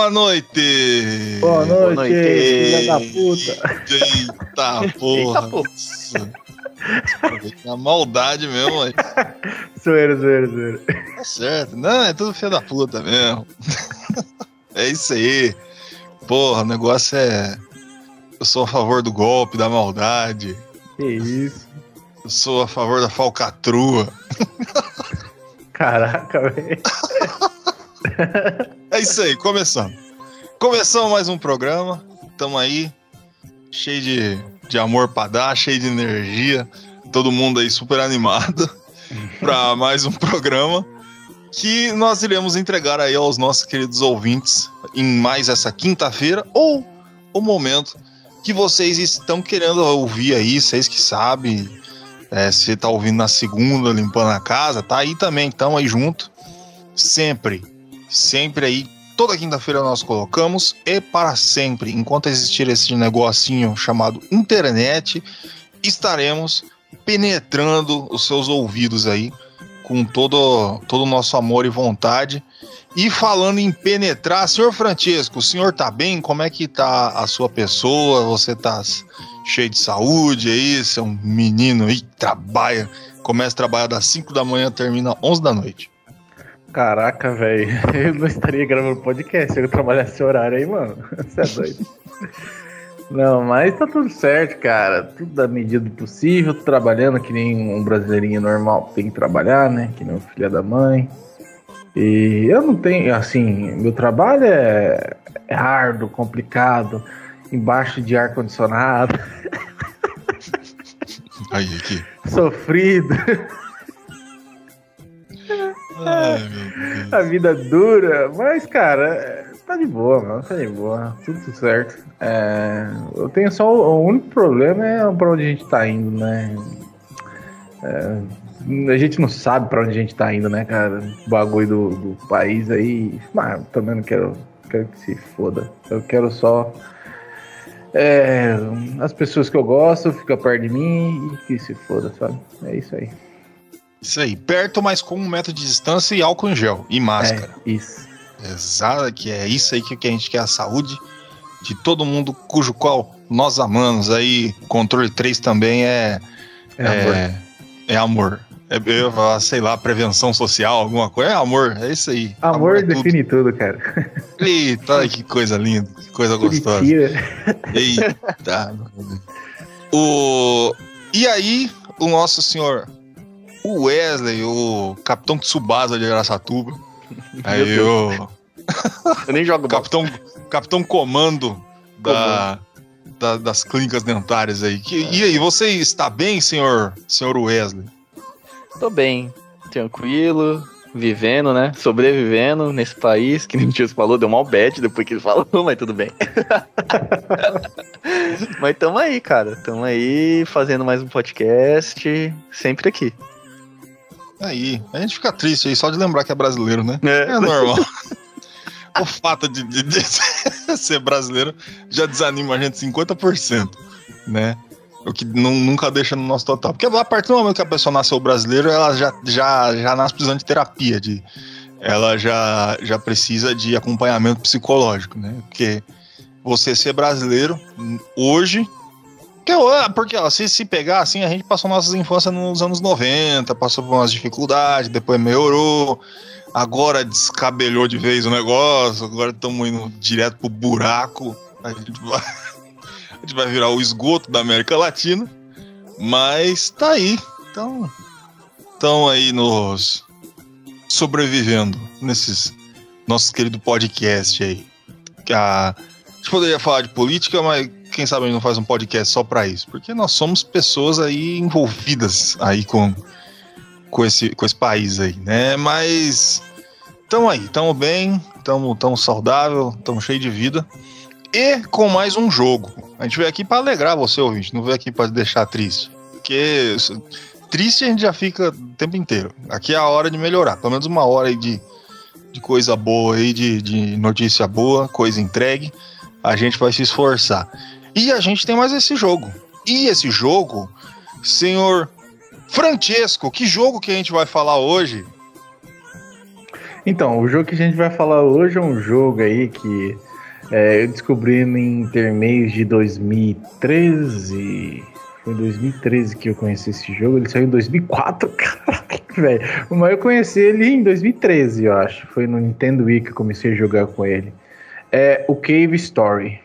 Boa noite! Boa noite, Boa noite. filha da puta. Eita porra! Eita, porra. Na maldade mesmo, mas Zoeira, zoeira, zoeira. tá certo. Não, é tudo filho da puta mesmo. É isso aí. Porra, o negócio é. Eu sou a favor do golpe, da maldade. Que isso. Eu sou a favor da falcatrua. Caraca, velho. É isso aí, começando. Começamos mais um programa. Tamo aí, cheio de, de amor pra dar, cheio de energia. Todo mundo aí super animado pra mais um programa que nós iremos entregar aí aos nossos queridos ouvintes em mais essa quinta-feira ou o momento que vocês estão querendo ouvir aí, vocês que sabem. É, se tá ouvindo na segunda, limpando a casa, tá aí também, estamos aí junto. Sempre sempre aí, toda quinta-feira nós colocamos e para sempre, enquanto existir esse negocinho chamado internet, estaremos penetrando os seus ouvidos aí com todo, todo o nosso amor e vontade. E falando em penetrar, senhor Francesco, o senhor tá bem? Como é que tá a sua pessoa? Você tá cheio de saúde aí? Você é um menino aí que trabalha, começa a trabalhar das 5 da manhã, termina às 11 da noite. Caraca, velho. Eu não estaria gravando podcast se eu trabalhasse esse horário aí, mano. Você é doido. Não, mas tá tudo certo, cara. Tudo da medida do possível. Trabalhando que nem um brasileirinho normal tem que trabalhar, né? Que nem um filho da mãe. E eu não tenho, assim, meu trabalho é, é árduo, complicado, embaixo de ar-condicionado, Aí, aqui. sofrido. A vida dura, mas, cara, é, tá de boa, mano. Tá de boa. Tudo certo. É, eu tenho só. O único problema é pra onde a gente tá indo, né? É, a gente não sabe pra onde a gente tá indo, né, cara? O bagulho do, do país aí. Mas também não quero, quero que se foda. Eu quero só. é, as pessoas que eu gosto ficam perto de mim e que se foda, sabe? É isso aí. Isso aí, perto, mas com um metro de distância e álcool em gel e máscara. É isso. Exato, que é isso aí que, que a gente quer, a saúde de todo mundo cujo qual nós amamos. Aí, controle 3 também é, É, amor. é, é amor. É, eu ia falar, sei lá, prevenção social, alguma coisa. É amor, é isso aí. Amor é tudo. define tudo, cara. Eita, que coisa linda, que coisa gostosa. Mentira. Eita. o... E aí, o nosso senhor o Wesley, o Capitão Tsubasa de Aracatuba. Aí o Eu nem jogo. Capitão, Capitão Comando da, da- das clínicas dentárias aí. Que- E aí, você está bem, senhor, senhor Wesley? Tô bem, tranquilo, vivendo, né? Sobrevivendo nesse país, que nem o Tio falou, deu mal bad depois que ele falou, mas tudo bem. mas tamo aí, cara. Tamo aí fazendo mais um podcast, sempre aqui. Aí, a gente fica triste aí só de lembrar que é brasileiro, né? É. É normal. o fato de, de- de ser brasileiro já desanima a gente 50%, né? O que nu- nunca deixa no nosso total. Porque a partir do momento que a pessoa nasceu brasileiro, ela já, já, já nasce precisando de terapia, de, ela já, já precisa de acompanhamento psicológico, né? Porque você ser brasileiro hoje. Porque, porque ó, se, se pegar assim, a gente passou nossas infâncias nos anos 90, passou por umas dificuldades, depois melhorou, agora descabelhou de vez o negócio, agora estamos indo direto pro buraco. A gente, vai, a gente vai virar o esgoto da América Latina, mas tá aí. Então, estão aí nos sobrevivendo nesses nossos querido podcast aí. A gente poderia falar de política, mas quem sabe a gente não faz um podcast só pra isso, porque nós somos pessoas aí envolvidas aí com com esse com esse país aí, né? Mas estamos aí, estamos bem, tamo, tamo saudável, tamo cheio de vida. E com mais um jogo. A gente veio aqui para alegrar você, ouvinte, não veio aqui para deixar triste. Porque triste a gente já fica o tempo inteiro. Aqui é a hora de melhorar. Pelo menos uma hora aí de, de coisa boa aí, de, de notícia boa, coisa entregue. A gente vai se esforçar. E a gente tem mais esse jogo. E esse jogo, senhor Francesco, que jogo que a gente vai falar hoje? Então, o jogo que a gente vai falar hoje é um jogo aí que é, eu descobri em intermeios de 2013. Foi em 2013 que eu conheci esse jogo. Ele saiu em 2004, caraca, velho. Mas eu conheci ele em 2013, eu acho. Foi no Nintendo Wii que eu comecei a jogar com ele. É o Cave Story.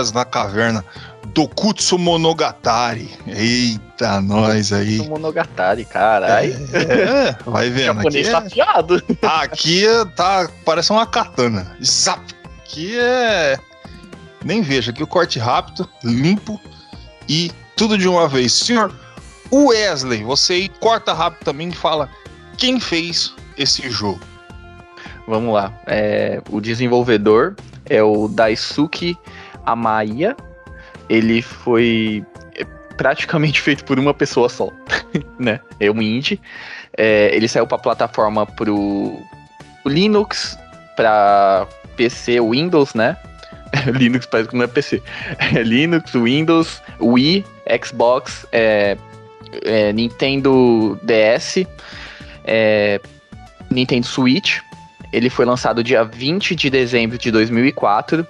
Histórias na Caverna, Dokutsu Monogatari. Eita, nós aí. Dokutsu Monogatari, caralho. É, vai vendo. Japonês Aqui, tá é, aqui é- tá, parece uma katana. Zap. Aqui é... Nem veja, aqui o corte rápido, limpo e tudo de uma vez. Senhor Wesley, você aí corta rápido também e fala quem fez esse jogo. Vamos lá. É, o desenvolvedor é o Daisuke Amaya. Ele foi é, praticamente feito por uma pessoa só, né? É um indie. É, ele saiu para plataforma pro Linux, para PC, Windows, né? Linux parece que não é PC. É Linux, Windows, Wii, Xbox, é, é, Nintendo DS, é, Nintendo Switch. Ele foi lançado dia 20 de dezembro de 2004.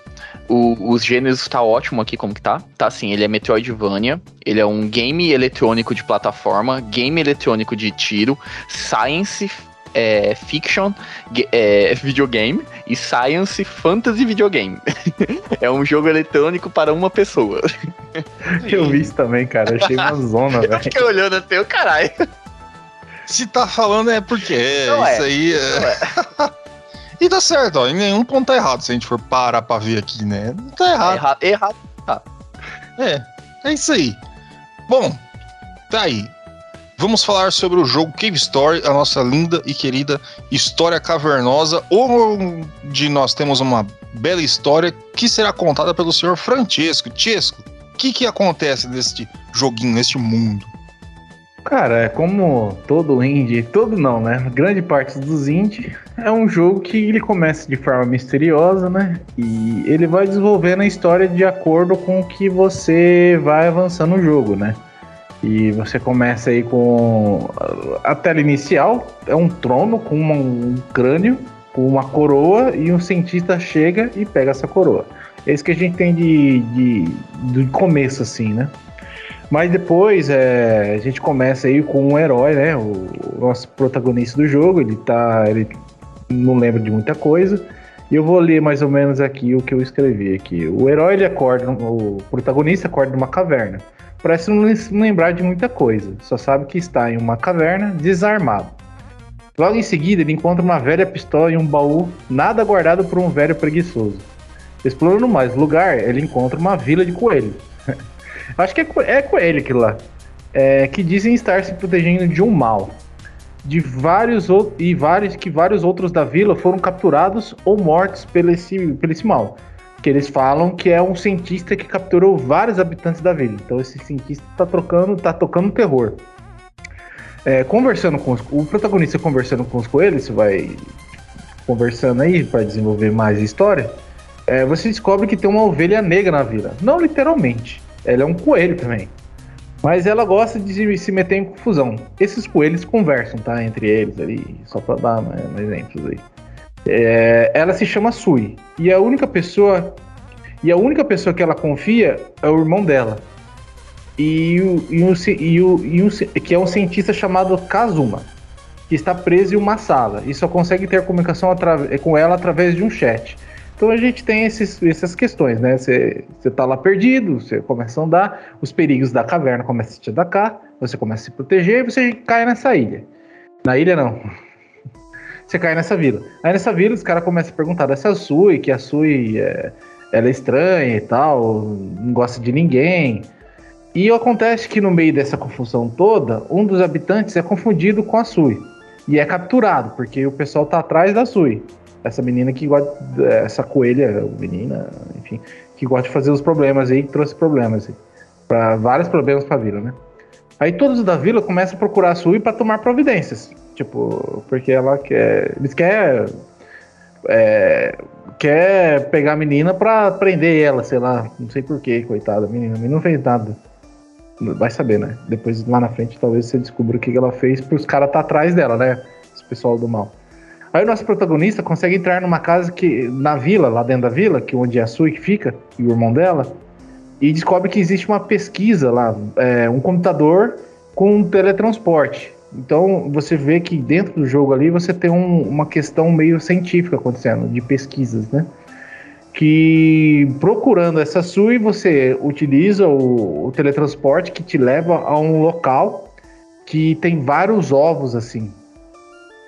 O, os gêneros tá ótimo aqui como que tá. Tá assim, ele é Metroidvania, ele é um game eletrônico de plataforma, game eletrônico de tiro, science é, fiction, é, videogame e science fantasy videogame. é um jogo eletrônico para uma pessoa. Eu vi isso também, cara. Achei uma zona, Eu velho. fiquei olhando assim, o caralho. Se tá falando é porque é, Não é. isso aí é... E tá certo, ó. Em nenhum ponto tá errado se a gente for parar pra ver aqui, né? Não tá errado. Errado, errado. É, é isso aí. Bom, tá aí. Vamos falar sobre o jogo Cave Story, a nossa linda e querida história cavernosa, onde nós temos uma bela história que será contada pelo senhor Francesco. Chesco, o que, que acontece neste joguinho, neste mundo? Cara, é como todo indie, todo não, né? Grande parte dos indie é um jogo que ele começa de forma misteriosa, né? E ele vai desenvolvendo a história de acordo com o que você vai avançando no jogo, né? E você começa aí com a tela inicial, é um trono com um crânio, com uma coroa, e um cientista chega e pega essa coroa. É isso que a gente tem de, de, de começo, assim, né? Mas depois é, a gente começa aí com um herói, né? O, o nosso protagonista do jogo, ele tá. Ele não lembra de muita coisa. E eu vou ler mais ou menos aqui o que eu escrevi aqui. O herói ele acorda, o protagonista acorda numa caverna. Parece não lem- não lembrar de muita coisa. Só sabe que está em uma caverna desarmado. Logo em seguida, ele encontra uma velha pistola e um baú, nada guardado por um velho preguiçoso. Explorando mais lugar, ele encontra uma vila de coelhos. Acho que é, é coelho aquilo lá. É, que dizem estar se protegendo de um mal. De vários e vários que vários outros da vila foram capturados ou mortos pelo esse, pelo esse mal. Que eles falam que é um cientista que capturou vários habitantes da vila. Então esse cientista tá trocando, tá tocando terror. É, conversando com os, o protagonista conversando com os coelhos, vai conversando aí para desenvolver mais a história. é, você descobre que tem uma ovelha negra na vila. Não literalmente. Ela é um coelho também. Mas ela gosta de se- meter em confusão. Esses coelhos conversam, tá? Entre eles ali, só pra dar um exemplos aí. É, ela se chama Sui. E a única pessoa. E a única pessoa que ela confia é o irmão dela. e, o, e, um, e, o, e um, que é um cientista chamado Kazuma, que está preso em uma sala e só consegue ter comunicação com ela através de um chat. Então a gente tem esses, essas questões, né? Você está lá perdido, você começa a andar, os perigos da caverna começam a te atacar, você começa a se proteger e você cai nessa ilha. Na ilha não. Você cai nessa vila. Aí nessa vila os caras começam a perguntar dessa Sui, que a Sui é, ela é estranha e tal, não gosta de ninguém. E acontece que no meio dessa confusão toda, um dos habitantes é confundido com a Sui. E é capturado, porque o pessoal tá atrás da Sui essa menina que gosta, essa coelha, menina, enfim, que gosta de fazer os problemas aí, que trouxe problemas para vários problemas para a vila, né? Aí todos da vila começam a procurar a Sui para tomar providências, tipo, porque ela quer, eles querem é, quer pegar a menina para prender ela, sei lá, não sei porquê, coitada, a menina, a menina não fez nada. Vai saber, né? Depois lá na frente talvez você descubra o que ela fez para os caras tá atrás dela, né? Esse pessoal do mal. Aí o nosso protagonista consegue entrar numa casa que na vila, lá dentro da vila, que onde é a Sui que fica e o irmão dela, e descobre que existe uma pesquisa lá, é, um computador com teletransporte. Então você vê que dentro do jogo ali você tem um, uma questão meio científica acontecendo, de pesquisas, né? Que procurando essa SUI você utiliza o, o teletransporte que te leva a um local que tem vários ovos assim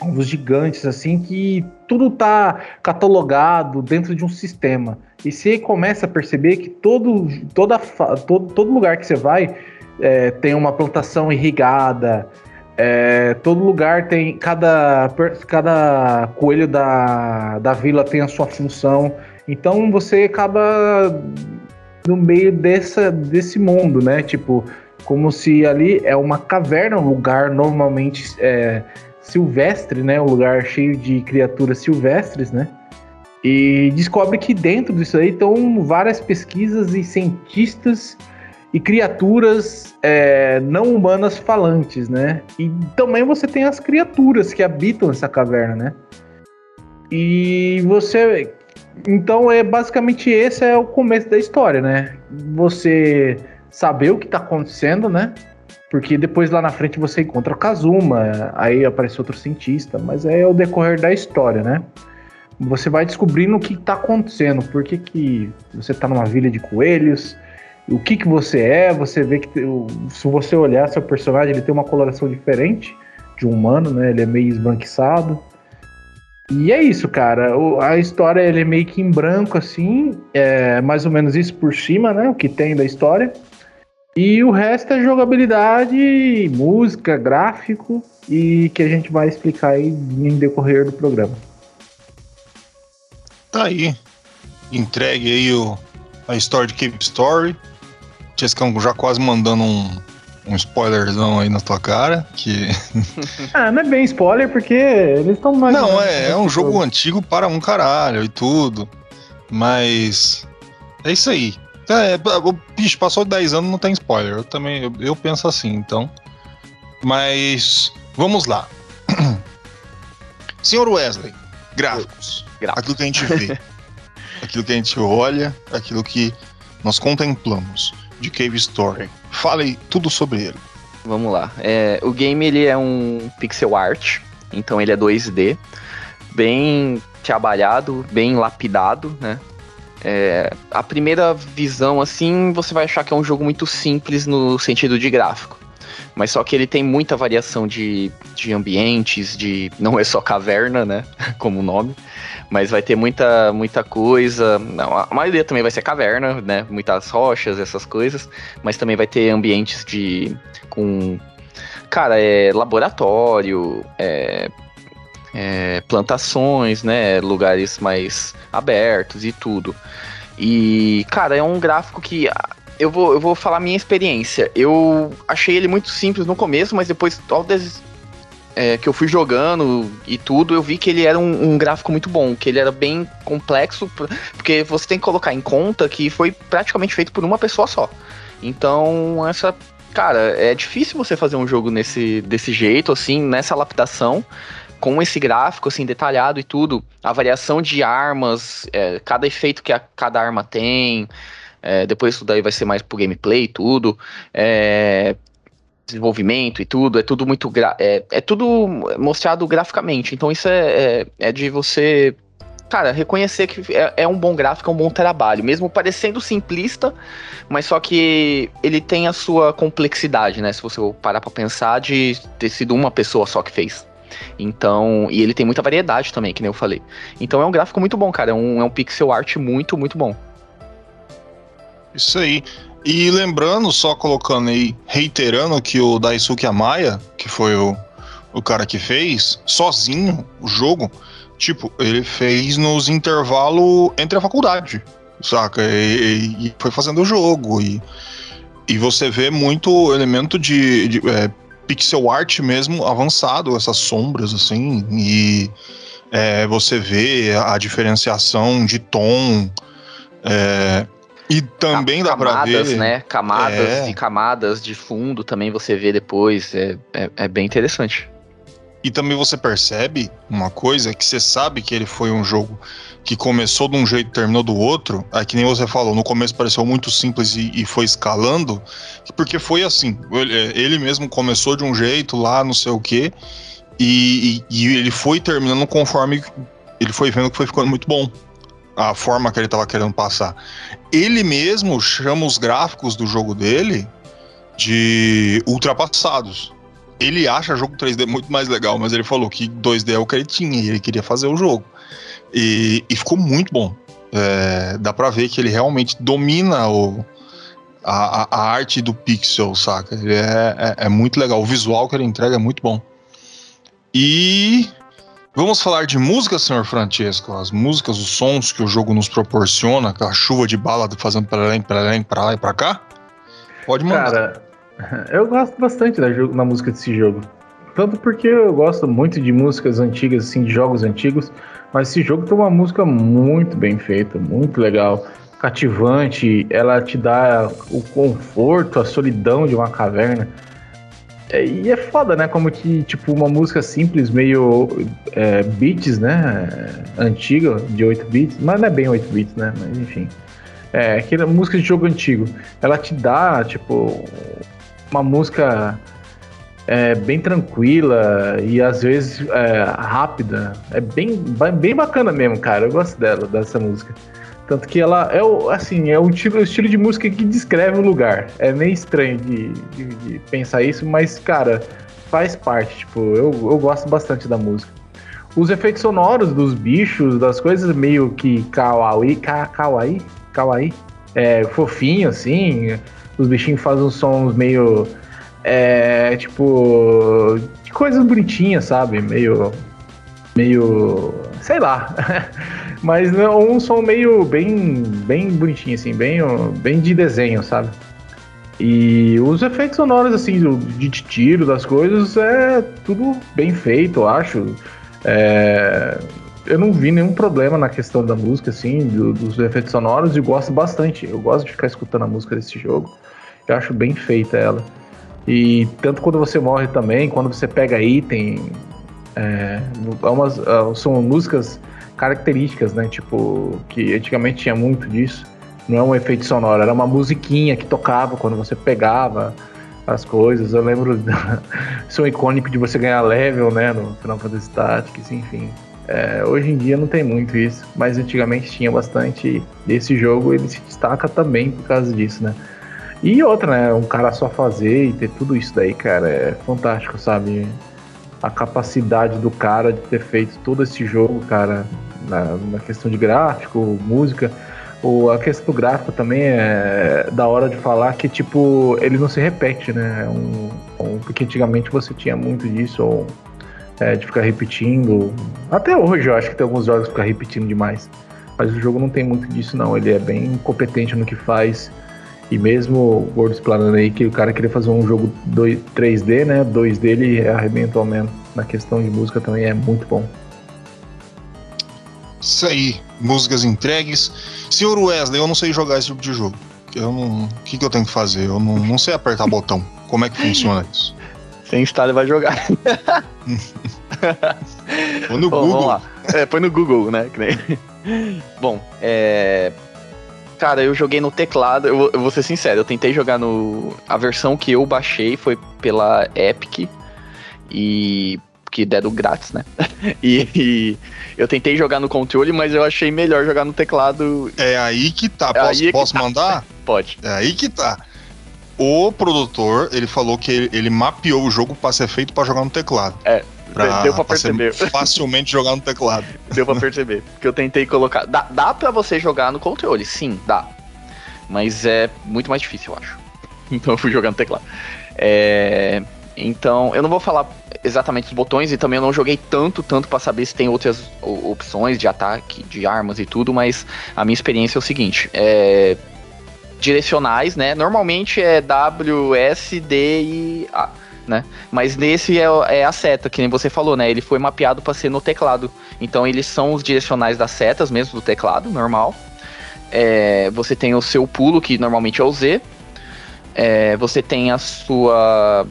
ovos gigantes, assim, que tudo tá catalogado dentro de um sistema. E você começa a perceber que todo, toda, todo, todo lugar que você vai é, tem uma plantação irrigada, é, todo lugar tem. Cada, cada coelho da, da vila tem a sua função. Então você acaba no meio dessa, desse mundo, né? Tipo, como se ali é uma caverna, um lugar normalmente é, silvestre, né? Um lugar cheio de criaturas silvestres, né? E descobre que dentro disso aí estão várias pesquisas e cientistas e criaturas é, não humanas falantes, né? E também você tem as criaturas que habitam essa caverna, né? E você. Então é basicamente esse é o começo da história, né? Você saber o que está acontecendo, né? Porque depois lá na frente você encontra o Kazuma, aí aparece outro cientista, mas é o decorrer da história, né? Você vai descobrindo o que está acontecendo, por que, que você está numa vila de coelhos, o que, que você é, você vê que se você olhar seu personagem, ele tem uma coloração diferente de um humano, né? Ele é meio esbranquiçado. E é isso, cara. O, a história ele é meio que em branco, assim, é mais ou menos isso por cima, né? O que tem da história. E o resto é jogabilidade, música, gráfico e que a gente vai explicar aí em decorrer do programa. Tá aí. Entregue aí o, a história de Cape Story. Chescão já quase mandando um, um spoilerzão aí na tua cara. Que... ah, não é bem spoiler, porque eles estão mais. Não, é, é um jogo antigo para um caralho e tudo. Mas. É isso aí. É, o bicho passou 10 anos, não tem spoiler. Eu também eu, eu penso assim, então. Mas vamos lá. Senhor Wesley, gráficos. gráficos. Aquilo que a gente vê. aquilo que a gente olha, aquilo que nós contemplamos de Cave Story. Fale tudo sobre ele. Vamos lá. É, o game ele é um pixel art, então ele é 2D, bem trabalhado, bem lapidado, né? É, a primeira visão, assim, você vai achar que é um jogo muito simples no sentido de gráfico. Mas só que ele tem muita variação de, de ambientes, de. Não é só caverna, né? Como o nome. Mas vai ter muita, muita coisa. Não, a maioria também vai ser caverna, né? Muitas rochas, essas coisas. Mas também vai ter ambientes de. com. Cara, é laboratório, é, é, plantações, né? Lugares mais abertos e tudo. E, cara, é um gráfico que. Ah, eu vou, eu vou falar minha experiência. Eu achei ele muito simples no começo, mas depois, ao é, que eu fui jogando e tudo, eu vi que ele era um, um, gráfico muito bom, que ele era bem complexo, porque você tem que colocar em conta que foi praticamente feito por uma pessoa só. Então, essa. Cara, é difícil você fazer um jogo nesse, desse jeito, assim, nessa lapidação com esse gráfico assim detalhado e tudo, a variação de armas, é, cada efeito que a, cada arma tem, É, depois isso daí vai ser mais pro gameplay, tudo. É, desenvolvimento e tudo, é tudo muito é, é tudo mostrado graficamente. Então isso é, é, é de você cara, reconhecer que é, é, um bom gráfico, é um bom trabalho, mesmo parecendo simplista, mas só que ele tem a sua complexidade, né? Se você parar pra pensar de ter sido uma pessoa só que fez. Então, e ele tem muita variedade também, que nem eu falei. Então é um gráfico muito bom, cara. É um, é um pixel art muito, muito bom. Isso aí. E lembrando, só colocando aí, reiterando que o Daisuke Amaya, que foi o, o cara que fez, sozinho o jogo, Tipo, ele fez nos intervalos entre a faculdade, saca? E, e, foi fazendo o jogo. E, e você vê muito elemento de, de é, pixel art mesmo avançado, essas sombras, assim. E é, você vê a diferenciação de tom. É, e também dá pra ver. né? Camadas é. e camadas de fundo também você vê depois. É, é, é bem interessante. E também você percebe uma coisa que você sabe que ele foi um jogo que começou de um jeito e terminou do outro. É que nem você falou, no começo pareceu muito simples e, e foi escalando, porque foi assim. Ele, ele, mesmo começou de um jeito lá, não sei o quê, e, e, e ele foi terminando conforme ele foi vendo que foi ficando muito bom a forma que ele estava querendo passar. Ele mesmo chama os gráficos do jogo dele de ultrapassados ele acha jogo 3D muito mais legal, mas ele falou que 2D é o que ele tinha e ele queria fazer o jogo. E, e ficou muito bom. É, dá pra ver que ele realmente domina o, a, a, arte do pixel, saca? Ele é, é, é, muito legal. O visual que ele entrega é muito bom. E vamos falar de música, senhor Francesco. As músicas, os sons que o jogo nos proporciona, aquela chuva de bala fazendo para lá, lá, para lá e para cá. Pode mandar. Cara, Eu gosto bastante da, da música desse jogo. Tanto porque eu gosto muito de músicas antigas, assim, de jogos antigos, mas esse jogo tem uma música muito bem feita, muito legal, cativante, ela te dá o conforto, a solidão de uma caverna. É, e é foda, né? Como que, tipo, uma música simples, meio é, beats, né? Antiga, de 8 bits, mas não é bem 8 bits, né? Mas enfim. É, aquela música de jogo antigo. Ela te dá, tipo, uma música é, bem tranquila e às vezes é, rápida. É bem, bem bacana mesmo, cara. Eu gosto dela, dessa música. Tanto que ela é o, assim, é o estilo, estilo de música que descreve o lugar. É meio estranho de, de, de pensar isso, mas, cara, faz parte. Tipo, eu, eu gosto bastante da música. Os efeitos sonoros dos bichos, das coisas meio que kawaii, ka, kawaii, kawaii, é, fofinho, assim os bichinhos fazem uns sons meio. É, tipo. de coisas bonitinhas, sabe? Meio. Meio. sei lá. Mas um som meio bem. bem bonitinho, assim, bem, bem de desenho, sabe? E os efeitos sonoros, assim, de tiro das coisas, é tudo bem feito, eu acho. É, eu não vi nenhum problema na questão da música, assim, do, dos efeitos sonoros, e gosto bastante. Eu gosto de ficar escutando a música desse jogo. Eu acho bem feita ela. E tanto quando você morre também, quando você pega item, é, é umas, é, são músicas características, né? Tipo, que antigamente tinha muito disso. Não é um efeito sonoro, era uma musiquinha que tocava quando você pegava as coisas. Eu lembro do som icônico de você ganhar level, né? No Final Fantasy Tactics, enfim. É, hoje em dia não tem muito isso, mas antigamente tinha bastante. Esse jogo ele se destaca também por causa disso, né? E outra, né? Um cara só fazer e ter tudo isso daí, cara, é fantástico, sabe? A capacidade do cara de ter feito todo esse jogo, cara, na, na questão de gráfico, música. O, a questão do gráfico também é da hora de falar que, tipo, ele não se repete, né? É um, um, porque antigamente você tinha muito disso, ou, é, de ficar repetindo. Até hoje eu acho que tem alguns jogos que ficam repetindo demais. Mas o jogo não tem muito disso, não. Ele é bem competente no que faz. E mesmo o Gordo explanando aí que o cara queria fazer um jogo 2, 3D, né? 2D ele arrebentou mesmo. Na questão de música também é muito bom. Isso aí, músicas entregues. Senhor Wesley, eu não sei jogar esse tipo de jogo. Eu não. O que, que eu tenho que fazer? Eu não, não sei apertar botão. Como é que funciona isso? Você instala e vai jogar. Põe no Bom, Google. É, põe no Google, né? Bom, é Cara, eu joguei no teclado, eu, vou- eu vou ser sincero, eu tentei jogar no. A versão que eu baixei foi pela Epic e. que deram grátis, né? E, e eu tentei jogar no controle, mas eu achei melhor jogar no teclado. É aí que tá. É Posso, que posso tá. mandar? Pode. É aí que tá. O produtor, ele falou que ele, ele mapeou o jogo pra ser feito pra jogar no teclado. É, Pra, deu pra perceber. facilmente jogar no teclado. Deu pra perceber. Porque eu tentei colocar. Dá, dá pra você jogar no controle, sim, dá. Mas é muito mais difícil, eu acho. Então eu fui jogar no teclado. É, Então, eu não vou falar exatamente os botões e também eu não joguei tanto, tanto pra saber se tem outras opções de ataque, de armas e tudo, mas a minha experiência é o seguinte: é, direcionais, né? Normalmente é W, S, D e A, né? Mas nesse é, é a seta, que nem você falou, né? Ele foi mapeado para ser no teclado. Então eles são os direcionais das setas mesmo do teclado, normal. É, você tem o seu pulo, que normalmente é o Z. É, você tem a sua.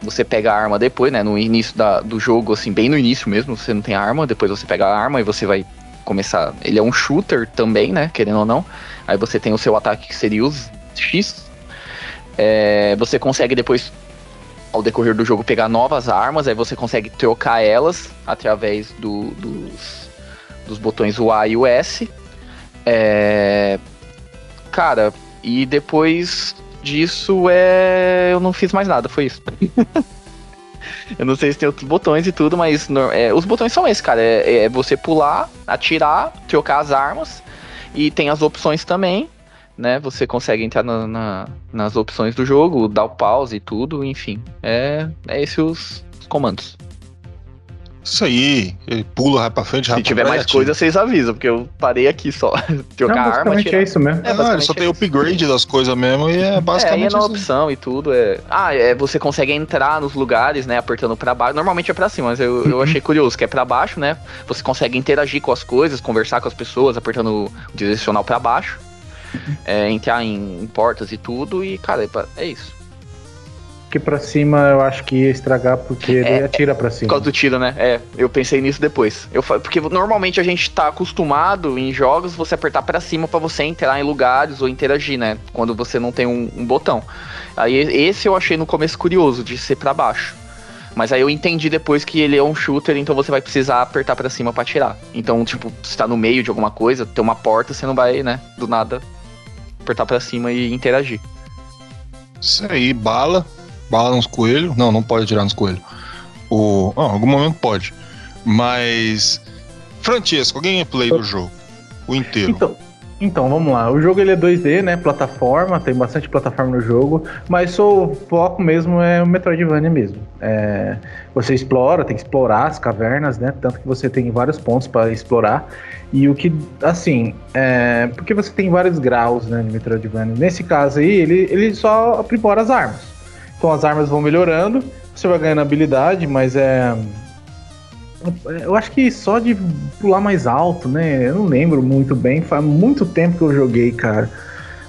Você pega a arma depois, né? No início da- do jogo, assim, bem no início mesmo, você não tem arma, depois você pega a arma e você vai começar. Ele é um shooter também, né? Querendo ou não. Aí você tem o seu ataque que seria os X. É, você consegue depois, ao decorrer do jogo, pegar novas armas, aí você consegue trocar elas através do- dos, dos botões o A e o S. É, cara, e depois disso é. Eu não fiz mais nada, foi isso. Eu não sei se tem outros botões e tudo, mas é, os botões são esses, cara. É, é você pular, atirar, trocar as armas. E tem as opções também, né? Você consegue entrar na- na- nas opções do jogo, dar o pause e tudo, enfim. É, é esses os comandos. Isso aí. Ele pula, vai pra frente, Se tiver mais coisa, vocês avisam, porque eu parei aqui só. trocar Não, a arma, basicamente atirar. é isso mesmo. É, não, ele basicamente só é tem isso. upgrade das coisas mesmo e é É, aí é basicamente na opção e tudo. É... Ah, é, você consegue entrar nos lugares, né? Apertando pra baixo. Normalmente é pra cima, mas eu, eu achei curioso que é pra baixo, né? Você consegue interagir com as coisas, conversar com as pessoas, apertando o direcional pra baixo. É, entrar em, em portas e tudo. E, cara, é, é isso. Porque pra cima eu acho que ia estragar porque ele É, atira pra Por cima. causa do tiro, né? É, eu pensei nisso depois. Eu, porque normalmente a gente tá acostumado em jogos você apertar pra cima pra você entrar em lugares ou interagir, né? Quando você não tem um, um botão. Aí esse eu achei no começo curioso, de ser pra baixo. Mas aí eu entendi depois que ele é um shooter, então você vai precisar apertar pra cima pra atirar. Então, tipo, se tá no meio de alguma coisa, tem uma porta, você não vai, né, do nada apertar pra cima e interagir. Isso aí, bala. Bala nos coelhos. Não, não pode atirar nos coelhos. O... Em algum momento pode. Mas. Francesco, gameplay do jogo. O inteiro. Então, então, vamos lá. O jogo ele é 2D, né? Plataforma, tem bastante plataforma no jogo, mas o foco mesmo é o Metroidvania mesmo. É, você explora, tem que explorar as cavernas, né? Tanto que você tem vários pontos para explorar. E o que, assim, é, porque você tem vários graus, né, de Metroidvania. Nesse caso aí, ele, ele só aprimora as armas. Então as armas vão melhorando, você vai ganhando habilidade, mas é. Eu acho que só de pular mais alto, né? Eu não lembro muito bem, faz muito tempo que eu joguei, cara.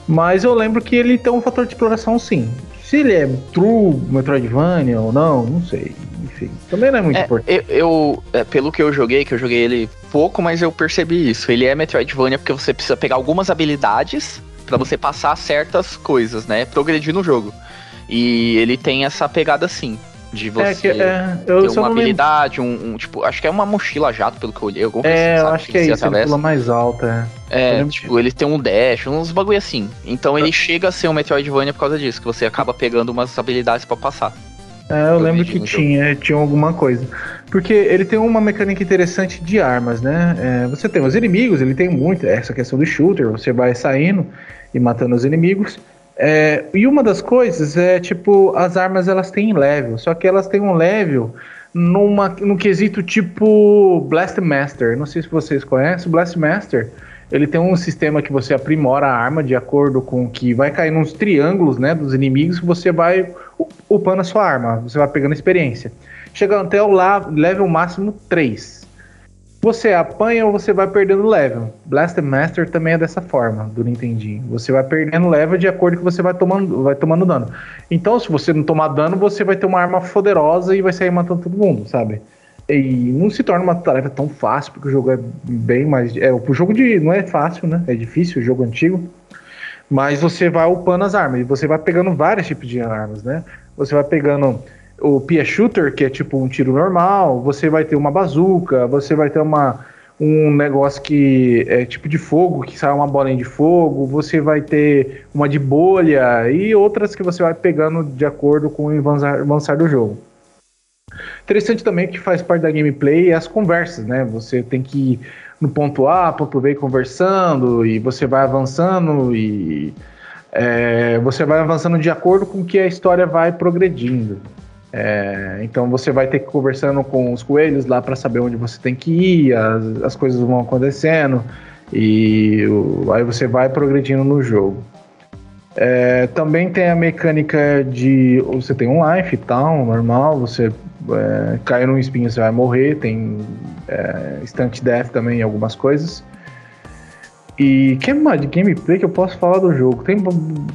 Mas eu lembro que ele tem um fator de exploração sim. Se ele é true Metroidvania ou não, não sei. Enfim, também não é muito É, importante. eu, eu- é, pelo que eu joguei, que eu joguei ele pouco, mas eu percebi isso. Ele é Metroidvania porque você precisa pegar algumas habilidades pra você passar certas coisas, né? Progredir no jogo. E ele tem essa pegada sim. De você É que é, ter uma habilidade, um, um, tipo, acho que é uma mochila jato, pelo que eu olhei. alguma É, assim, eu acho que é você isso, ele pula mais alto, é. É, tipo, ele tem um dash, uns bagulho assim. Então ele chega a ser um Metroidvania por causa disso, que você acaba pegando umas habilidades pra passar. É, eu Eu lembro que no jogo. tinha, tinha alguma coisa. Porque ele tem uma mecânica interessante de armas, né? É, você tem os inimigos, ele tem muito essa questão do shooter, você vai saindo e matando os inimigos. É, e uma das coisas é, tipo, as armas elas têm level, só que elas têm um level numa, num quesito tipo Blast Master. Não sei se vocês conhecem, o Blast Master ele tem um sistema que você aprimora a arma de acordo com que vai cair nos triângulos, né, dos inimigos você vai upando a sua arma, você vai pegando experiência. Chegando até o level máximo 3. Você apanha ou você vai perdendo level. Blaster Master também é dessa forma, do Nintendinho. Você vai perdendo level de acordo que você vai tomando, vai tomando dano. Então, se você não tomar dano, você vai ter uma arma poderosa e vai sair matando todo mundo, sabe? E não se torna uma tarefa tão fácil, porque o jogo é bem mais. É, o jogo de. não é fácil, né? É difícil, o jogo antigo. Mas você vai upando as armas e você vai pegando vários tipos de armas, né? Você vai pegando o Pia Shooter, que é tipo um tiro normal, você vai ter uma bazuca, você vai ter uma, um negócio que é tipo de fogo, que sai uma bolinha de fogo, você vai ter uma de bolha e outras que você vai pegando de acordo com o avançar do jogo. Interessante também que faz parte da gameplay as conversas, né? Você tem que ir no ponto A, ponto B conversando, e você vai avançando e é, você vai avançando de acordo com que a história vai progredindo. É, então você vai ter que ir conversando com os coelhos lá para saber onde você tem que ir, as, as coisas vão acontecendo e o, aí você vai progredindo no jogo. É, também tem a mecânica de você tem um life e tal, normal, você é, num espinho você vai morrer, tem é, instant death também algumas coisas. E que mais de gameplay que eu posso falar do jogo? Tem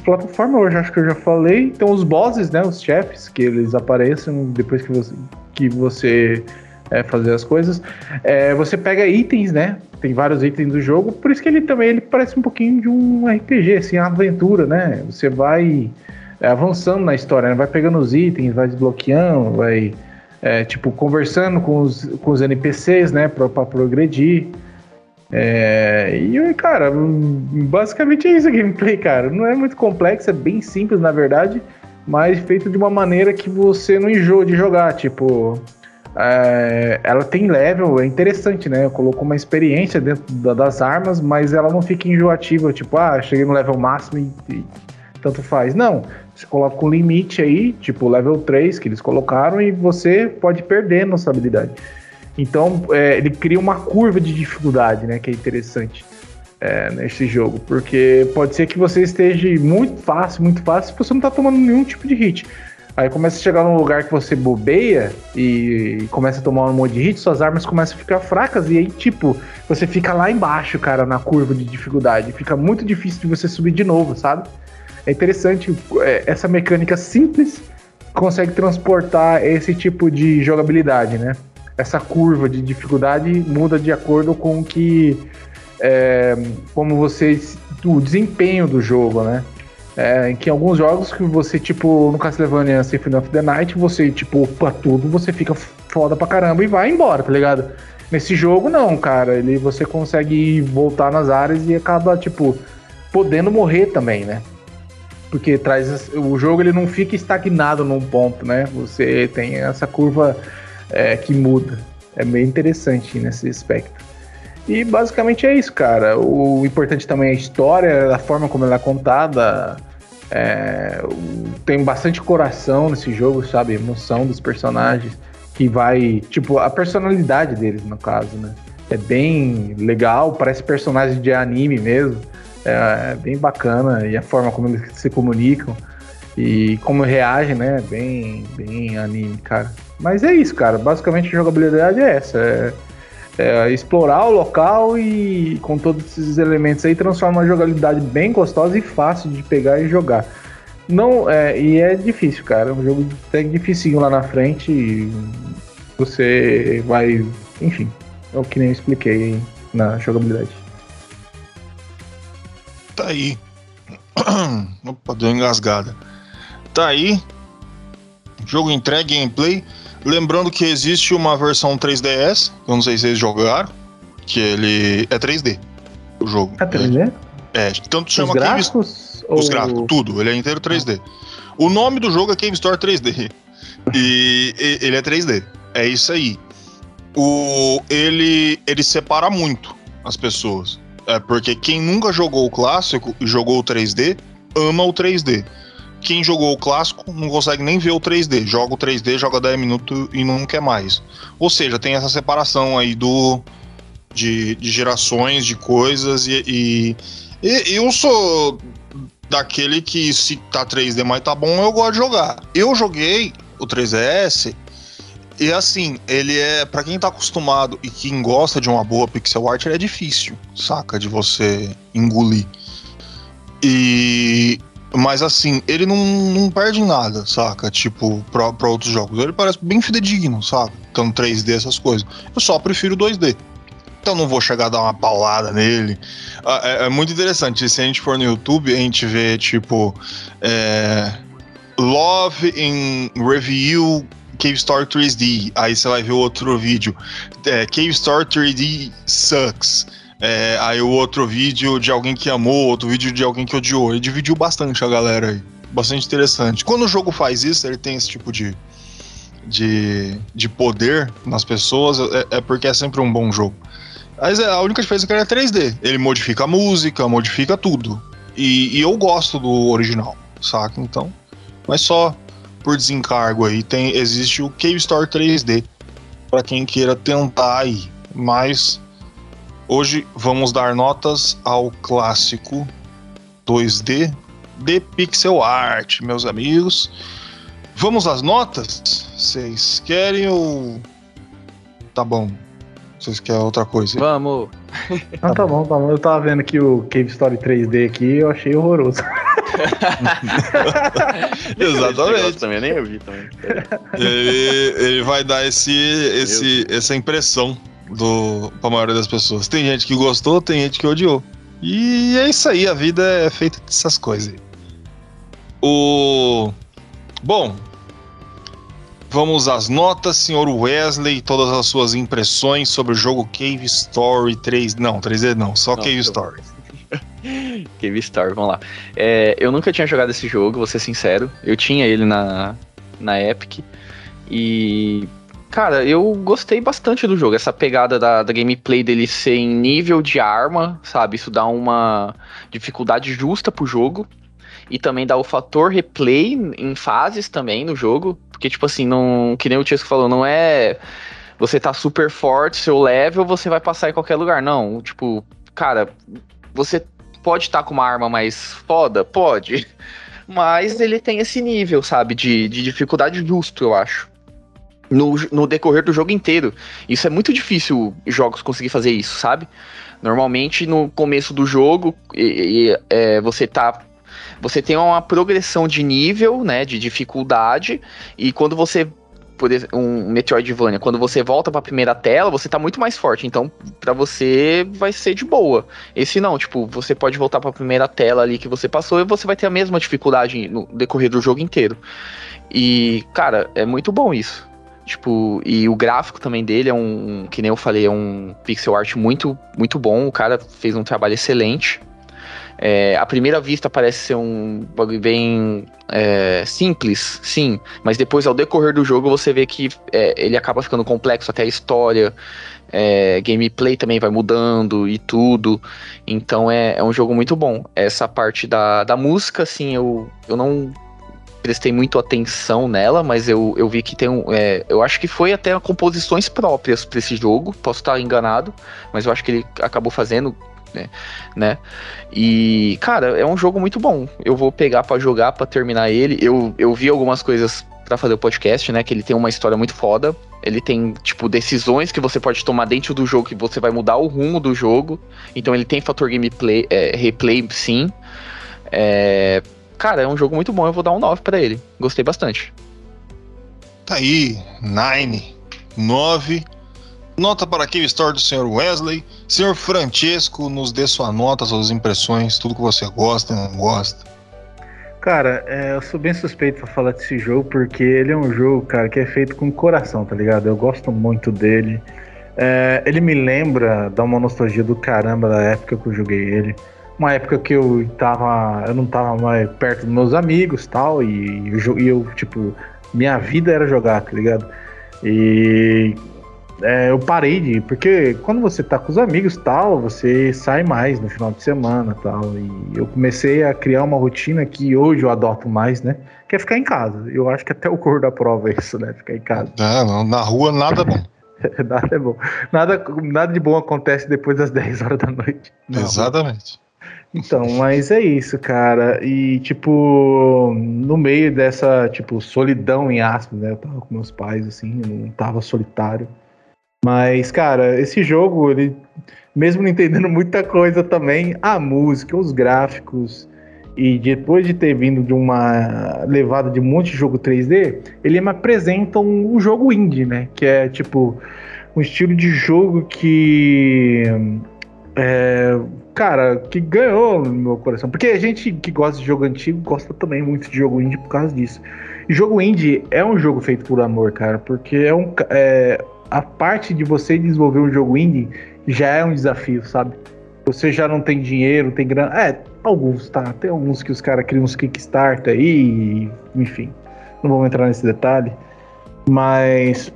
plataforma, eu acho que eu já falei. Tem os bosses, né? Os chefes, que eles aparecem depois que você, que você é, fazer as coisas. É, você pega itens, né? Tem vários itens do jogo, por isso que ele também ele parece um pouquinho de um RPG, assim, uma aventura, né? Você vai é, avançando na história, né? vai pegando os itens, vai desbloqueando, vai é, tipo conversando com os, com os NPCs, né? Pra progredir. É, e, cara, basicamente é isso a gameplay, cara. Não é muito complexo, é bem simples, na verdade, mas feito de uma maneira que você não enjoa de jogar. Tipo, é, ela tem level, é interessante, né? Colocou uma experiência dentro da, das armas, mas ela não fica enjoativa, tipo, ah, cheguei no level máximo e, e tanto faz. Não, você coloca um limite aí, tipo level 3 que eles colocaram, e você pode perder nossa habilidade. Então, é, ele cria uma curva de dificuldade, né? Que é interessante é, nesse jogo. Porque pode ser que você esteja muito fácil, muito fácil, e você não tá tomando nenhum tipo de hit. Aí começa a chegar num lugar que você bobeia e começa a tomar um monte de hit, suas armas começam a ficar fracas e aí, tipo, você fica lá embaixo, cara, na curva de dificuldade. Fica muito difícil de você subir de novo, sabe? É interessante, é, essa mecânica simples consegue transportar esse tipo de jogabilidade, né? Essa curva de dificuldade muda de acordo com que é, como você o desempenho do jogo, né? É, que alguns jogos que você, tipo, no Castlevania Symphony of the Night, você, tipo, opa tudo, você fica foda pra caramba e vai embora, tá ligado? Nesse jogo, não, cara. Ele, você consegue voltar nas áreas e acaba, tipo, podendo morrer também, né? Porque traz o jogo ele não fica estagnado num ponto, né? Você tem essa curva é, que muda. É bem interessante nesse aspecto. E basicamente é isso, cara. O importante também é a história, a forma como ela é contada. É, tem bastante coração nesse jogo, sabe? Emoção dos personagens. Que vai. Tipo, a personalidade deles, no caso, né? É bem legal, parece personagem de anime mesmo. É, é bem bacana. E a forma como eles se comunicam. E como reagem, né? Bem, bem anime, cara. Mas é isso, cara. Basicamente a jogabilidade é essa. É, é explorar o local e com todos esses elementos aí transforma uma jogabilidade bem gostosa e fácil de pegar e jogar. Não, é, e é difícil, cara. É um jogo até dificinho lá na frente você vai. Enfim, é o que nem eu expliquei na jogabilidade. Tá aí. Opa, deu engasgada. Tá aí. Jogo entregue, gameplay. Lembrando que existe uma versão 3DS, eu não sei se vocês jogaram, que ele é 3D. O jogo. É 3D? É, tanto chama Os gráficos? Cave... Os gráficos, tudo. Ele é inteiro 3D. O nome do jogo é Cave Store 3D. E, e ele é 3D. É isso aí. O, ele, ele separa muito as pessoas. É porque quem nunca jogou o clássico e jogou o 3D, ama o 3D quem jogou o clássico não consegue nem ver o 3D. Joga o 3D, joga 10 minutos e não quer mais. Ou seja, tem essa separação aí do de, de gerações, de coisas e, e, e, eu sou daquele que se tá 3D mas tá bom, eu gosto de jogar. Eu joguei o 3DS e assim, ele é para quem tá acostumado e quem gosta de uma boa pixel art, ele é difícil, saca, de você engolir. E mas assim, ele não, não perde nada, saca? Tipo, pra, pra outros jogos. Ele parece bem fidedigno, saca? Então 3D, essas coisas. Eu só prefiro 2D. Então não vou chegar a dar uma paulada nele. Ah, é, é, muito interessante. Se a gente for no YouTube, a gente vê, tipo, é, Love in Review Cave Story 3D. Aí você vai ver outro vídeo. É, Cave Story 3D Sucks. É, aí o outro vídeo de alguém que amou, outro vídeo de alguém que odiou. Ele dividiu bastante a galera aí. Bastante interessante. Quando o jogo faz isso, ele tem esse tipo de, de, de poder nas pessoas, é, é porque é sempre um bom jogo. Mas é, a única diferença é que ele é 3D. Ele modifica a música, modifica tudo. E, e eu gosto do original, saca? Então, mas só por desencargo aí, tem, existe o Cave Store 3D para quem queira tentar aí. Mas hoje vamos dar notas ao clássico 2D de pixel art, meus amigos. Vamos às notas? Vocês querem ou tá bom? Vocês querem outra coisa? Vamos. Não, tá bom, tá bom. Eu tava vendo aqui o Cave Story 3D aqui e eu achei horroroso. Exatamente. também nem eu vi também. Ele, ele vai dar esse, esse, essa impressão do, pra maioria das pessoas. Tem gente que gostou, tem gente que odiou. E é isso aí, a vida é feita dessas coisas. O. Bom, Vamos às notas, senhor Wesley, todas as suas impressões sobre o jogo Cave Story 3. Não, 3D não, só não, Cave Story. Cave Story, vamos lá. É, eu nunca tinha jogado esse jogo, vou ser sincero. Eu tinha ele na, na Epic. E. Cara, eu gostei bastante do jogo. Essa pegada da, da gameplay dele ser em nível de arma, sabe? Isso dá uma dificuldade justa pro jogo. E também dá o fator replay em fases também no jogo. Porque, tipo assim, não. Que nem o Chesco falou, não é. Você tá super forte, seu level, você vai passar em qualquer lugar. Não, tipo, cara, você pode estar tá com uma arma mais foda? Pode. Mas ele tem esse nível, sabe, de, de dificuldade justo, eu acho. No, no decorrer do jogo inteiro. Isso é muito difícil jogos conseguir fazer isso, sabe? Normalmente no começo do jogo e, e, é, você tá você tem uma progressão de nível, né, de dificuldade, e quando você por exemplo, um Metroidvania, quando você volta para a primeira tela, você tá muito mais forte, então para você vai ser de boa. Esse não, tipo, você pode voltar para a primeira tela ali que você passou e você vai ter a mesma dificuldade no decorrer do jogo inteiro. E, cara, é muito bom isso. Tipo, e o gráfico também dele é um, que nem eu falei, é um pixel art muito, muito bom. O cara fez um trabalho excelente. É, à primeira vista parece ser um bagulho bem é, simples, sim, mas depois ao decorrer do jogo você vê que é, ele acaba ficando complexo, até a história, é, gameplay também vai mudando e tudo, então é, é, um jogo muito bom. Essa parte da, da música, assim, eu, eu não prestei muito atenção nela, mas eu, eu vi que tem um. É, eu acho que foi até composições próprias para esse jogo, posso estar enganado, mas eu acho que ele acabou fazendo né? né? E, cara, é um jogo muito bom. Eu vou pegar para jogar, para terminar ele. Eu, eu vi algumas coisas para fazer o podcast, né? Que ele tem uma história muito foda. Ele tem, tipo, decisões que você pode tomar dentro do jogo que você vai mudar o rumo do jogo. Então ele tem fator gameplay, é, replay, sim. É, cara, é um jogo muito bom. Eu vou dar um 9 para ele. Gostei bastante. Tá aí, 9. 9 Nota para Cave Store do Sr. Wesley. Sr. Francesco, nos dê sua nota, suas impressões, tudo que você gosta e não gosta. Cara, é, eu sou bem suspeito pra falar desse jogo, porque ele é um jogo, cara, que é feito com coração, tá ligado? Eu gosto muito dele. É, ele me lembra, dá uma nostalgia do caramba da época que eu joguei ele. Uma época que eu tava. Eu não tava mais perto dos meus amigos tal, e, e eu, tipo, minha vida era jogar, tá ligado? E é, eu parei de. Porque quando você tá com os amigos tal, você sai mais no final de semana tal. E eu comecei a criar uma rotina que hoje eu adoto mais, né? Que é ficar em casa. Eu acho que até o cor da prova é isso, né? Ficar em casa. É, não, na rua nada é bom. nada é bom. Nada, nada de bom acontece depois das 10 horas da noite. Exatamente. Então, mas é isso, cara. E, tipo, no meio dessa, tipo, solidão em aspas, né? Eu tava com meus pais, assim, eu não tava solitário. Mas, cara, esse jogo, ele, mesmo não entendendo muita coisa também, a música, os gráficos, e depois de ter vindo de uma levada de um monte de jogo 3D, ele me apresenta um, um jogo indie, né? Que é tipo um estilo de jogo que. É, cara, que ganhou no meu coração. Porque a gente que gosta de jogo antigo gosta também muito de jogo indie por causa disso. E jogo indie é um jogo feito por amor, cara, porque é um. É, a parte de você desenvolver um jogo indie já é um desafio, sabe? Você já não tem dinheiro, tem grana. É, alguns, tá? Tem alguns que os caras criam uns Kickstarter aí, enfim. Não vamos entrar nesse detalhe. Mas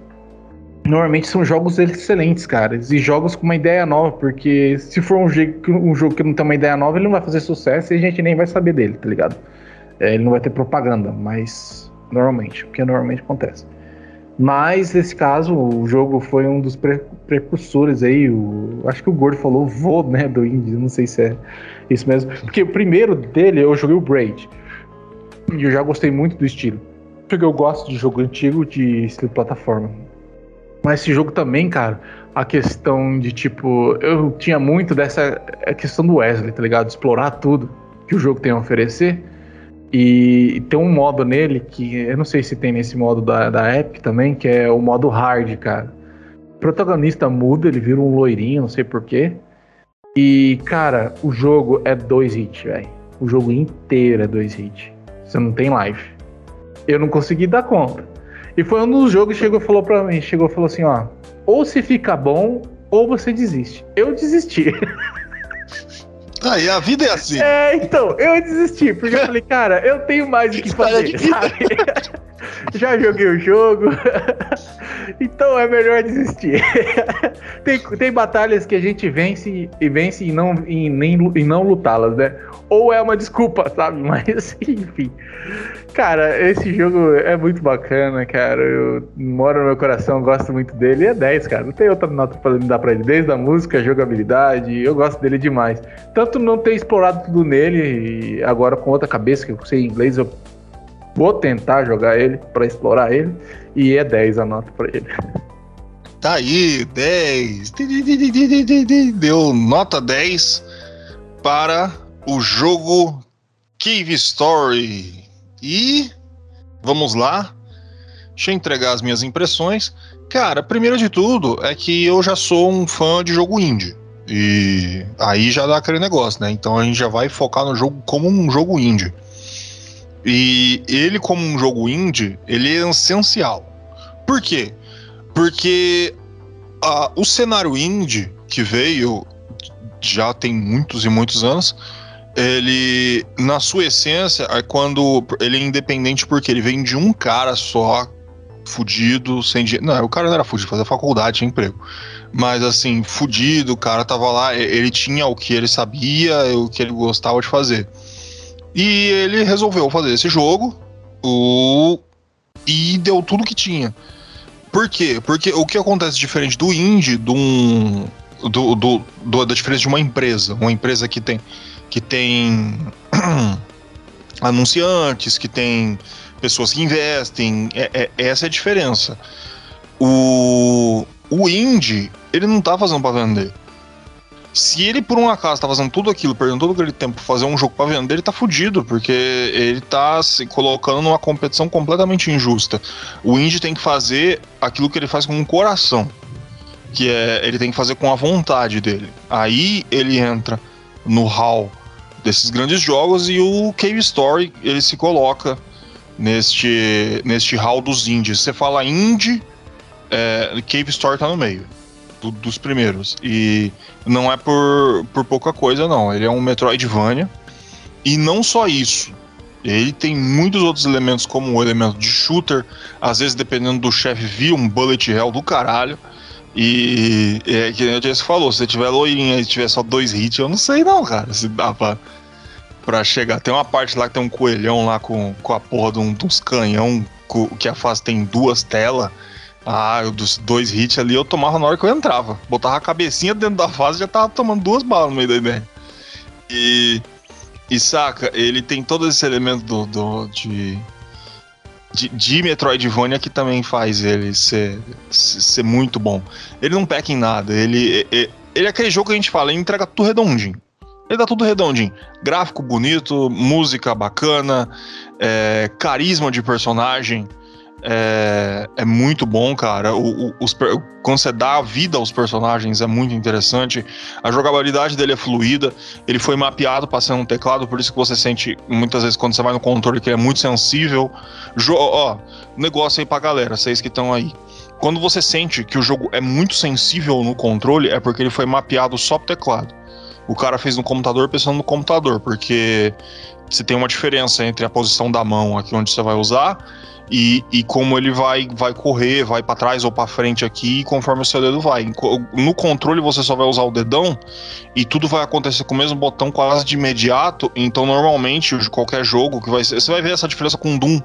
normalmente são jogos excelentes, cara. E jogos com uma ideia nova, porque se for um jogo, um jogo que não tem uma ideia nova, ele não vai fazer sucesso e a gente nem vai saber dele, tá ligado? É, ele não vai ter propaganda, mas normalmente, porque normalmente acontece. Mas nesse caso, o jogo foi um dos pre precursores aí. O, acho que o Gordo falou vô, né, do indie, não sei se é isso mesmo. Porque o primeiro dele eu joguei o Braid. E eu já gostei muito do estilo. Porque eu gosto de jogo antigo de estilo plataforma. Mas esse jogo também, cara, a questão de tipo. Eu tinha muito dessa questão do Wesley, tá ligado? Explorar tudo que o jogo tem a oferecer. E tem um modo nele que eu não sei se tem nesse modo da, da Epic também, que é o modo hard, cara. O protagonista muda, ele vira um loirinho, não sei porquê. E, cara, o jogo é dois hits, velho. O jogo inteiro é dois hits. Você não tem life. Eu não consegui dar conta. E foi um dos jogos que chegou e falou pra mim, chegou e falou assim, ó, ou se fica bom, ou você desiste. Eu desisti. Ah, e a vida é assim. É, então, eu desisti, porque eu falei, cara, eu tenho mais o que fazer, sabe? Já joguei o jogo, então é melhor desistir. tem, tem batalhas que a gente vence e vence e não, e nem, e não lutá-las, né? Ou é uma desculpa, sabe? Mas, enfim. Cara, esse jogo é muito bacana, cara. Eu moro no meu coração, gosto muito dele. E é 10, cara. Não tem outra nota pra dar pra ele. Desde a música, a jogabilidade, eu gosto dele demais. Tanto não ter explorado tudo nele, e agora com outra cabeça, que eu sei inglês, eu vou tentar jogar ele para explorar ele. E é 10 a nota pra ele. Tá aí, 10. Deu nota 10 para o jogo Cave Story. E vamos lá. Deixa eu entregar as minhas impressões. Cara, primeiro de tudo é que eu já sou um fã de jogo indie. E aí já dá aquele negócio, né? Então a gente já vai focar no jogo como um jogo indie. E ele, como um jogo indie, ele é essencial. Por quê? Porque uh, o cenário indie que veio já tem muitos e muitos anos ele, na sua essência, é quando ele é independente porque ele vem de um cara só, fudido, sem dinheiro. Não, o cara não era fudido, fazia faculdade, tinha emprego. Mas assim, fudido, o cara tava lá, ele tinha o que ele sabia, o que ele gostava de fazer. E ele resolveu fazer esse jogo, o... e deu tudo que tinha. Por quê? Porque o que acontece diferente do indie, do, um, do, do, do da diferença de uma empresa, uma empresa que tem que tem anunciantes, que tem pessoas que investem. É, é, essa é a diferença. O, o indie, ele não tá fazendo para vender. Se ele, por um acaso, tá fazendo tudo aquilo, perdendo todo aquele tempo pra fazer um jogo para vender, ele tá fudido, porque ele tá se colocando numa competição completamente injusta. O indie tem que fazer aquilo que ele faz com o coração. Que é, ele tem que fazer com a vontade dele. Aí ele entra no hall desses grandes jogos e o Cave Story ele se coloca neste neste hall dos indies. Você fala indie, é, Cave Story tá no meio do, dos primeiros e não é por, por pouca coisa não. Ele é um Metroidvania e não só isso. Ele tem muitos outros elementos, como o elemento de shooter, às vezes dependendo do chefe, via um bullet hell do caralho. E é que a Jess falou, se tiver loirinha e tiver só dois hits, eu não sei não, cara, se dá pra, pra chegar. Tem uma parte lá que tem um coelhão lá com, com a porra de, um, de uns canhão, que a fase tem duas telas. Ah, dos dois hits ali eu tomava na hora que eu entrava. Botava a cabecinha dentro da fase e já tava tomando duas balas no meio da ideia. E, e saca, ele tem todos esses elementos do, do, de, de, de Metroidvania que também faz ele ser, ser muito bom. Ele não peca em nada, ele, ele, ele é aquele jogo que a gente fala, ele entrega tudo redondinho. Ele dá tudo redondinho. Gráfico bonito, música bacana, é, carisma de personagem. É, é muito bom, cara. O, o, os, quando você dá vida aos personagens é muito interessante. A jogabilidade dele é fluida. Ele foi mapeado para ser um teclado, por isso que você sente muitas vezes quando você vai no controle que ele é muito sensível. Jo ó, negócio aí pra galera, vocês que estão aí. Quando você sente que o jogo é muito sensível no controle, é porque ele foi mapeado só pro teclado. O cara fez no computador pensando no computador, porque você tem uma diferença entre a posição da mão aqui onde você vai usar e, e como ele vai, vai correr, vai para trás ou para frente aqui, conforme o seu dedo vai. No controle você só vai usar o dedão e tudo vai acontecer com o mesmo botão quase de imediato. Então, normalmente, qualquer jogo que vai ser. Você vai ver essa diferença com o Doom,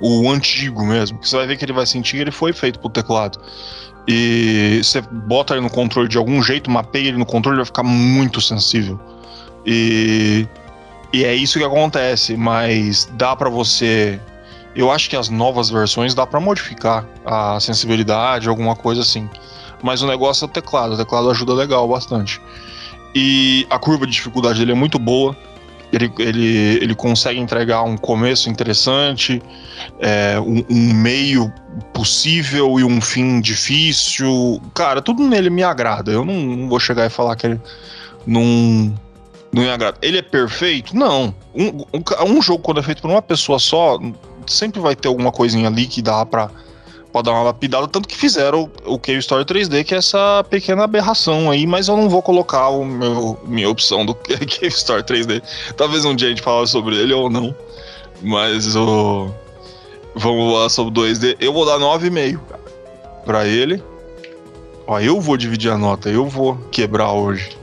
o antigo mesmo. Que você vai ver que ele vai sentir que ele foi feito pro teclado. E você bota ele no controle de algum jeito, mapeia ele no controle, vai ficar muito sensível. E, e é isso que acontece, mas dá para você eu acho que as novas versões dá para modificar a sensibilidade, alguma coisa assim. Mas o negócio é o teclado. O teclado ajuda legal bastante. E a curva de dificuldade dele é muito boa. Ele, ele, ele consegue entregar um começo interessante, é, um, um, meio possível e um fim difícil. Cara, tudo nele me agrada. Eu não, não vou chegar e falar que ele não, não me agrada. Ele é perfeito? Não. Um, um, um jogo, quando é feito por uma pessoa só, sempre vai ter alguma coisinha ali que dá pra, pra dar uma lapidada, tanto que fizeram o, Cave Story 3D, que é essa pequena aberração aí, mas eu não vou colocar o meu, minha opção do Cave Story 3D. Talvez um dia a gente fale sobre ele ou não. Mas o. Vamos lá sobre o 2D. Eu vou dar 9,5 pra ele. Ó, eu vou dividir a nota, eu vou quebrar hoje.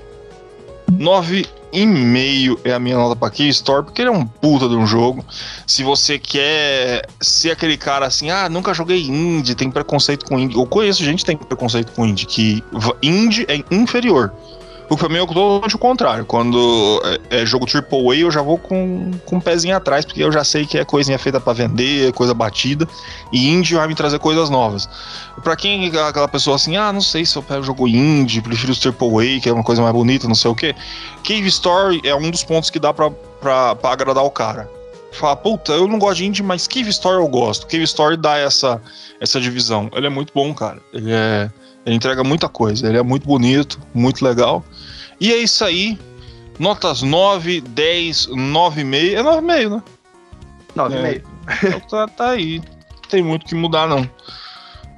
9 e meio é a minha nota para Keystore, porque ele é um puta de um jogo. Se você quer ser aquele cara assim, ah, nunca joguei indie, tem preconceito com indie. Eu conheço gente que tem preconceito com indie, que indie é inferior. O que pra mim é totalmente o contrário. Quando é, é jogo AAA, eu já vou com, com um pezinho atrás, porque eu já sei que é coisinha feita para vender, coisa batida. E indie vai me trazer coisas novas. Pra quem é aquela pessoa assim, ah, não sei se eu pego jogo indie, prefiro os AAA, que é uma coisa mais bonita, não sei o que. Cave Story é um dos pontos que dá pra, pra, pra agradar o cara. Fala, puta, eu não gosto de indie, mas Cave Story eu gosto. Cave Story dá essa, essa divisão. Ele é muito bom, cara. Ele é. Ele entrega muita coisa. Ele é muito bonito, muito legal. E é isso aí. Notas 9, 10, 9,5. É 9,5, né? 9,5. É, então tá, tá aí. Não tem muito que mudar, não.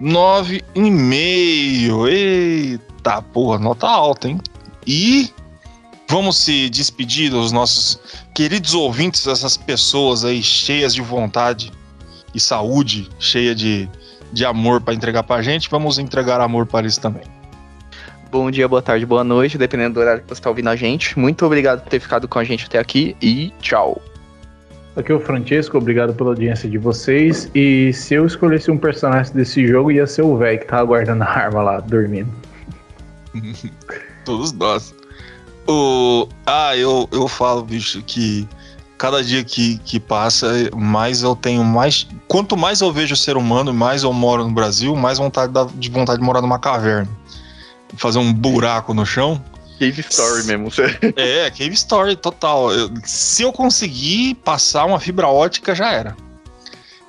9,5. Eita, porra, nota alta, hein? E vamos se despedir dos nossos queridos ouvintes, essas pessoas aí cheias de vontade e saúde, cheia de, de amor para entregar pra gente. Vamos entregar amor para eles também bom dia, boa tarde, boa noite, dependendo do horário que você está ouvindo a gente. Muito obrigado por ter ficado com a gente até aqui e tchau. Aqui é o Francesco, obrigado pela audiência de vocês. E se eu escolhesse um personagem desse jogo, ia ser o velho que tava guardando a arma lá, dormindo. Todos nós. O... Ah, eu, eu falo, bicho, que cada dia que, que passa, mais eu tenho mais. Quanto mais eu vejo ser humano, mais eu moro no Brasil, mais vontade de vontade de morar numa caverna fazer um buraco no chão. Cave Story mesmo. é, Cave Story, total. Eu, se eu conseguir passar uma fibra ótica, já era.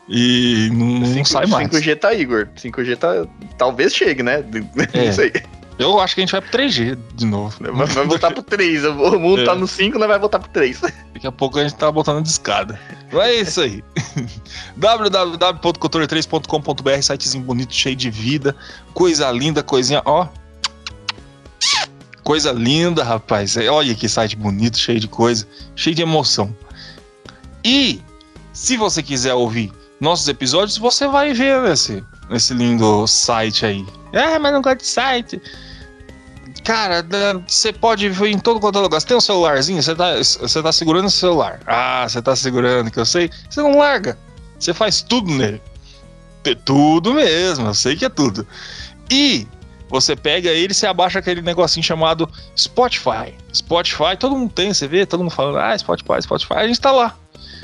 E não, 5, sai mais. 5G tá, Igor. 5G tá. Talvez chegue, né? É. Não sei. Eu acho que a gente vai pro 3G de novo. Vai, vai voltar pro 3. O mundo é. tá no 5, nós vai voltar pro 3. Daqui a pouco a gente tá botando de escada. Mas é isso aí. www.cultura3.com.br, sitezinho bonito, cheio de vida. Coisa linda, coisinha. Ó, Coisa linda, rapaz. É, olha que site bonito, cheio de coisa, cheio de emoção. E se você quiser ouvir nossos episódios, você vai ver nesse, nesse lindo site aí. Ah, mas não gosto de site. Cara, você pode ver em todo quanto é lugar. Você tem um celularzinho, você tá, você tá segurando o celular. Ah, você tá segurando, que eu sei. Você não larga. Você faz tudo nele. Tudo mesmo, eu sei que é tudo. E você pega ele e você abaixa aquele negocinho chamado Spotify. Spotify, todo mundo tem, você vê, todo mundo falando, ah, Spotify, Spotify, a gente tá lá.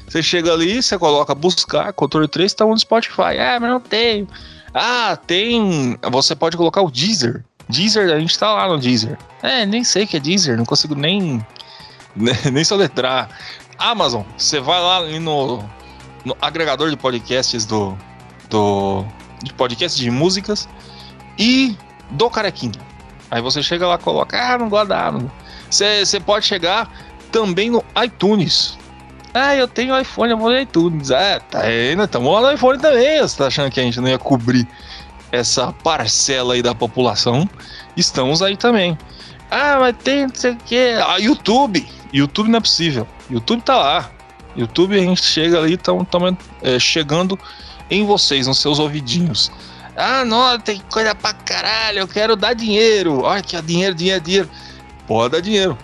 Você chega ali, você coloca buscar, controle 3, tá no Spotify. Ah, mas não tem. Ah, tem. Você pode colocar o Deezer. Deezer, a gente tá lá no Deezer. É, nem sei que é Deezer, não consigo nem. nem soletrar. Amazon, você vai lá no, no agregador de podcasts do, do de podcast de músicas e do Carequinha. Aí você chega lá coloca, ah, não gosto da Amazon. Você pode chegar também no iTunes. Ah, eu tenho iPhone, eu vou no iTunes. É, tá aí, né? Tamo lá no iPhone também. Você tá achando que a gente não ia cobrir essa parcela aí da população? Estamos aí também. Ah, mas tem não sei o que. Ah, YouTube. YouTube não é possível. YouTube tá lá. YouTube a gente chega ali, estamos é, chegando em vocês, nos seus ouvidinhos. Ah, não, tem coisa pra caralho, eu quero dar dinheiro. Olha que dinheiro, dinheiro, dinheiro. Pode dar dinheiro.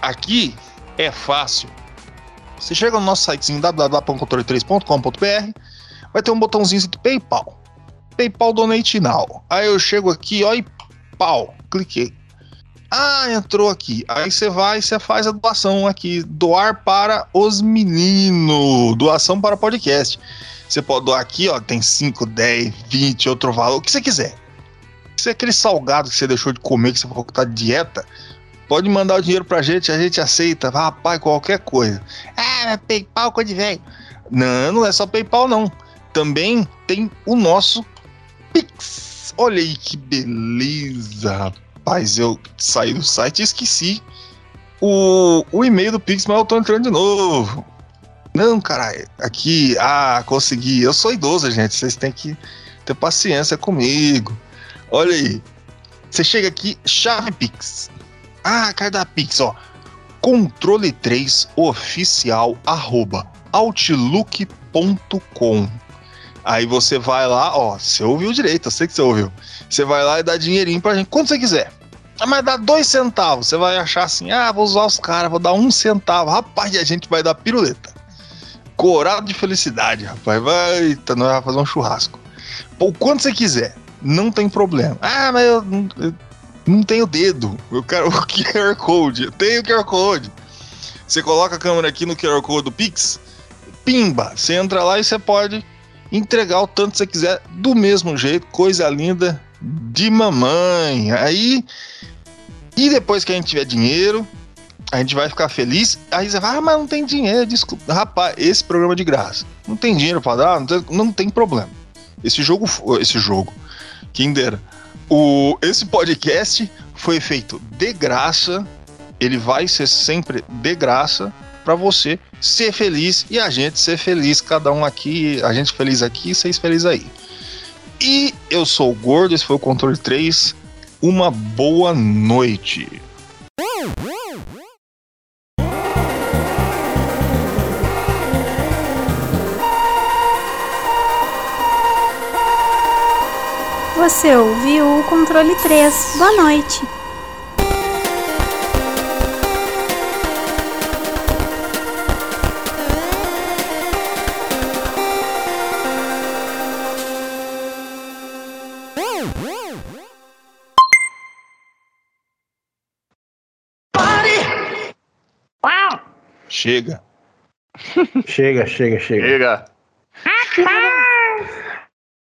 Aqui é fácil. Você chega no nosso sitezinho www.controle3.com.br, vai ter um botãozinho de PayPal. PayPal Donate Now. Aí eu chego aqui, ó, e pau, cliquei. Ah, entrou aqui. Aí você vai você faz a doação aqui. Doar para os meninos. Doação para podcast. Você pode doar aqui, ó. Tem 5, 10, 20, outro valor, o que você quiser. Se é aquele salgado que você deixou de comer, que você falou que tá de dieta, pode mandar o dinheiro pra gente, a gente aceita. Rapaz, qualquer coisa. Ah, é PayPal, coisa de velho. Não, não é só PayPal, não. Também tem o nosso Pix. Olha aí que beleza, rapaz eu saí do site e esqueci o, o e-mail do Pix, mas eu tô entrando de novo. Não, caralho, aqui, ah, consegui. Eu sou idoso, gente, vocês têm que ter paciência comigo. Olha aí, você chega aqui, chave Pix. Ah, cara da Pix, ó. Controle 3 oficial arroba outlook.com. Aí você vai lá, ó, você ouviu direito, eu sei que você ouviu. Você vai lá e dá dinheirinho pra gente, quando você quiser. Ah, mas dá dois centavos. Você vai achar assim, ah, vou usar os caras, vou dar um centavo. Rapaz, a gente vai dar piruleta. Corado de felicidade, rapaz. Vai, tá, nós vamos fazer um churrasco. Ou quando você quiser, não tem problema. Ah, mas eu, eu não tenho dedo. Eu quero o QR Code. Eu tenho o QR Code. Você coloca a câmera aqui no QR Code do Pix, pimba, você entra lá e você pode entregar o tanto que você quiser do mesmo jeito, coisa linda de mamãe. Aí, e depois que a gente tiver dinheiro, a gente vai ficar feliz. Aí você vai, ah, mas não tem dinheiro, desculpa. Rapaz, esse programa é de graça. Não tem dinheiro para dar, não tem, não tem, problema. Esse jogo, esse jogo, Kinder, o, esse podcast foi feito de graça. Ele vai ser sempre de graça para você ser feliz e a gente ser feliz, cada um aqui, a gente feliz aqui e vocês felizes aí. E eu sou o Gordo, esse foi o Controle 3. Uma boa noite. Você ouviu o Controle 3. Boa noite. Chega. chega, chega, chega. Chega.